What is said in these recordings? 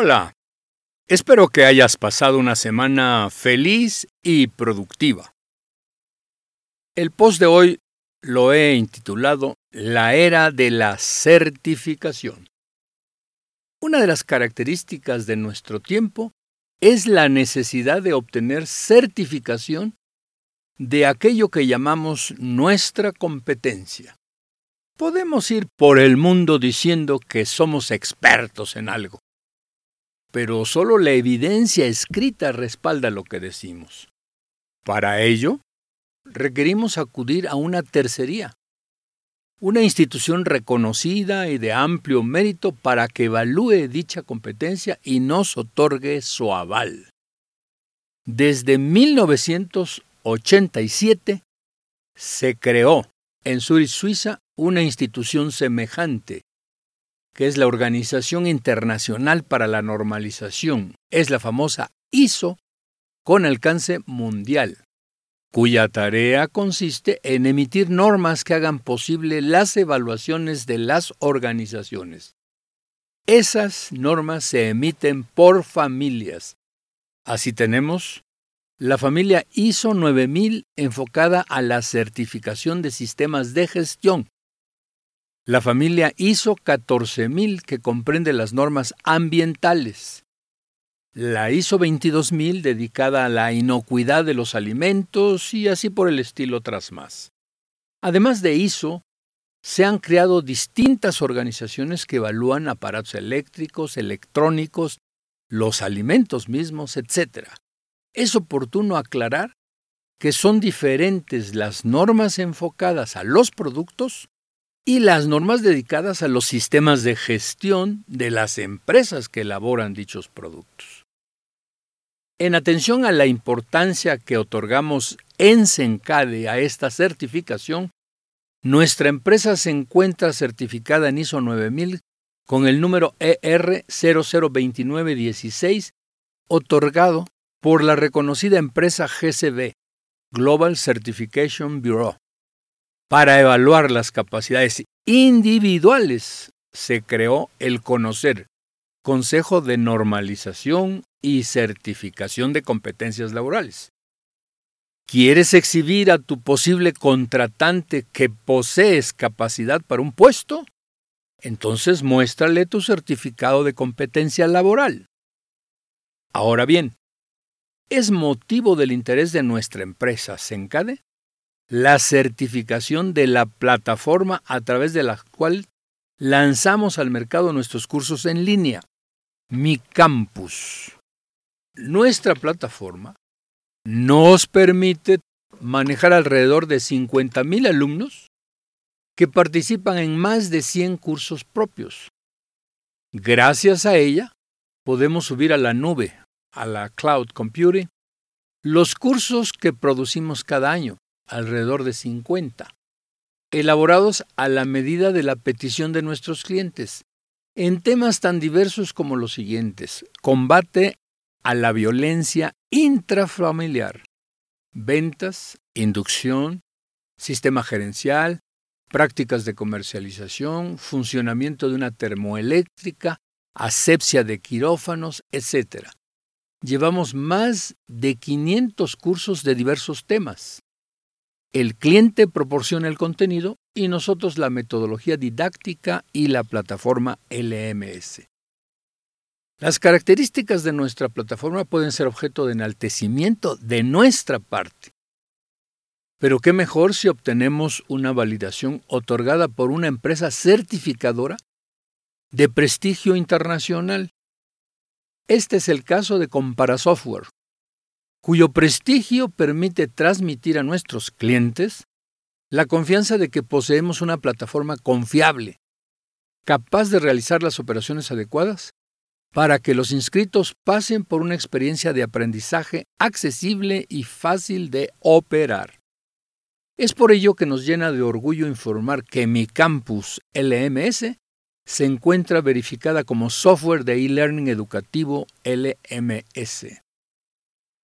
Hola, espero que hayas pasado una semana feliz y productiva. El post de hoy lo he intitulado La era de la certificación. Una de las características de nuestro tiempo es la necesidad de obtener certificación de aquello que llamamos nuestra competencia. Podemos ir por el mundo diciendo que somos expertos en algo, pero solo la evidencia escrita respalda lo que decimos. Para ello, requerimos acudir a una tercería, una institución reconocida y de amplio mérito para que evalúe dicha competencia y nos otorgue su aval. Desde 1987 se creó en Zurich, Suiza, una institución semejante, que es la Organización Internacional para la Normalización, es la famosa ISO, con alcance mundial cuya tarea consiste en emitir normas que hagan posible las evaluaciones de las organizaciones. Esas normas se emiten por familias. Así tenemos la familia ISO 9000 enfocada a la certificación de sistemas de gestión. La familia ISO 14000 que comprende las normas ambientales la ISO 22000 dedicada a la inocuidad de los alimentos y así por el estilo tras más. Además de ISO, se han creado distintas organizaciones que evalúan aparatos eléctricos, electrónicos, los alimentos mismos, etc. Es oportuno aclarar que son diferentes las normas enfocadas a los productos y las normas dedicadas a los sistemas de gestión de las empresas que elaboran dichos productos. En atención a la importancia que otorgamos en Sencade a esta certificación, nuestra empresa se encuentra certificada en ISO 9000 con el número ER 002916, otorgado por la reconocida empresa GCB, Global Certification Bureau. Para evaluar las capacidades individuales se creó el Conocer, Consejo de Normalización y certificación de competencias laborales. ¿Quieres exhibir a tu posible contratante que posees capacidad para un puesto? Entonces muéstrale tu certificado de competencia laboral. Ahora bien, ¿es motivo del interés de nuestra empresa Sencade? La certificación de la plataforma a través de la cual lanzamos al mercado nuestros cursos en línea, Mi Campus nuestra plataforma nos permite manejar alrededor de 50.000 alumnos que participan en más de 100 cursos propios. Gracias a ella, podemos subir a la nube, a la cloud computing, los cursos que producimos cada año, alrededor de 50, elaborados a la medida de la petición de nuestros clientes, en temas tan diversos como los siguientes, combate a la violencia intrafamiliar, ventas, inducción, sistema gerencial, prácticas de comercialización, funcionamiento de una termoeléctrica, asepsia de quirófanos, etc. Llevamos más de 500 cursos de diversos temas. El cliente proporciona el contenido y nosotros la metodología didáctica y la plataforma LMS. Las características de nuestra plataforma pueden ser objeto de enaltecimiento de nuestra parte. Pero qué mejor si obtenemos una validación otorgada por una empresa certificadora de prestigio internacional. Este es el caso de Comparasoftware, cuyo prestigio permite transmitir a nuestros clientes la confianza de que poseemos una plataforma confiable, capaz de realizar las operaciones adecuadas para que los inscritos pasen por una experiencia de aprendizaje accesible y fácil de operar. Es por ello que nos llena de orgullo informar que mi campus LMS se encuentra verificada como software de e-learning educativo LMS.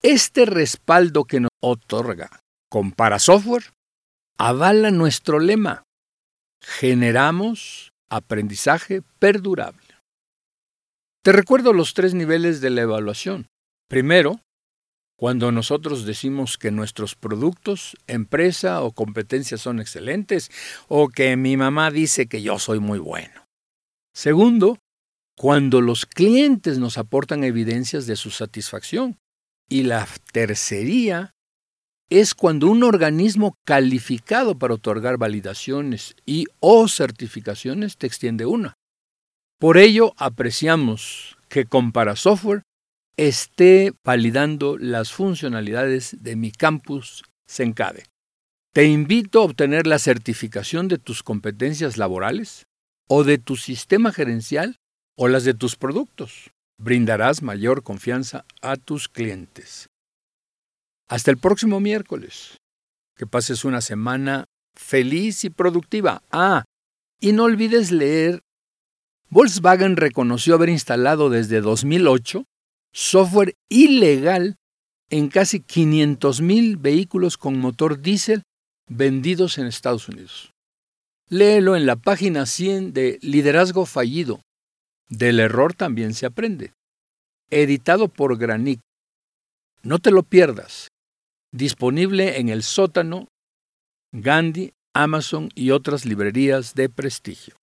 Este respaldo que nos otorga Compara Software avala nuestro lema. Generamos aprendizaje perdurable. Te recuerdo los tres niveles de la evaluación. Primero, cuando nosotros decimos que nuestros productos, empresa o competencias son excelentes o que mi mamá dice que yo soy muy bueno. Segundo, cuando los clientes nos aportan evidencias de su satisfacción. Y la tercería es cuando un organismo calificado para otorgar validaciones y o certificaciones te extiende una. Por ello, apreciamos que Compara Software esté validando las funcionalidades de mi campus Sencade. Te invito a obtener la certificación de tus competencias laborales o de tu sistema gerencial o las de tus productos. Brindarás mayor confianza a tus clientes. Hasta el próximo miércoles. Que pases una semana feliz y productiva. Ah, y no olvides leer Volkswagen reconoció haber instalado desde 2008 software ilegal en casi 500.000 vehículos con motor diésel vendidos en Estados Unidos. Léelo en la página 100 de Liderazgo Fallido. Del error también se aprende. Editado por Granic. No te lo pierdas. Disponible en el sótano, Gandhi, Amazon y otras librerías de prestigio.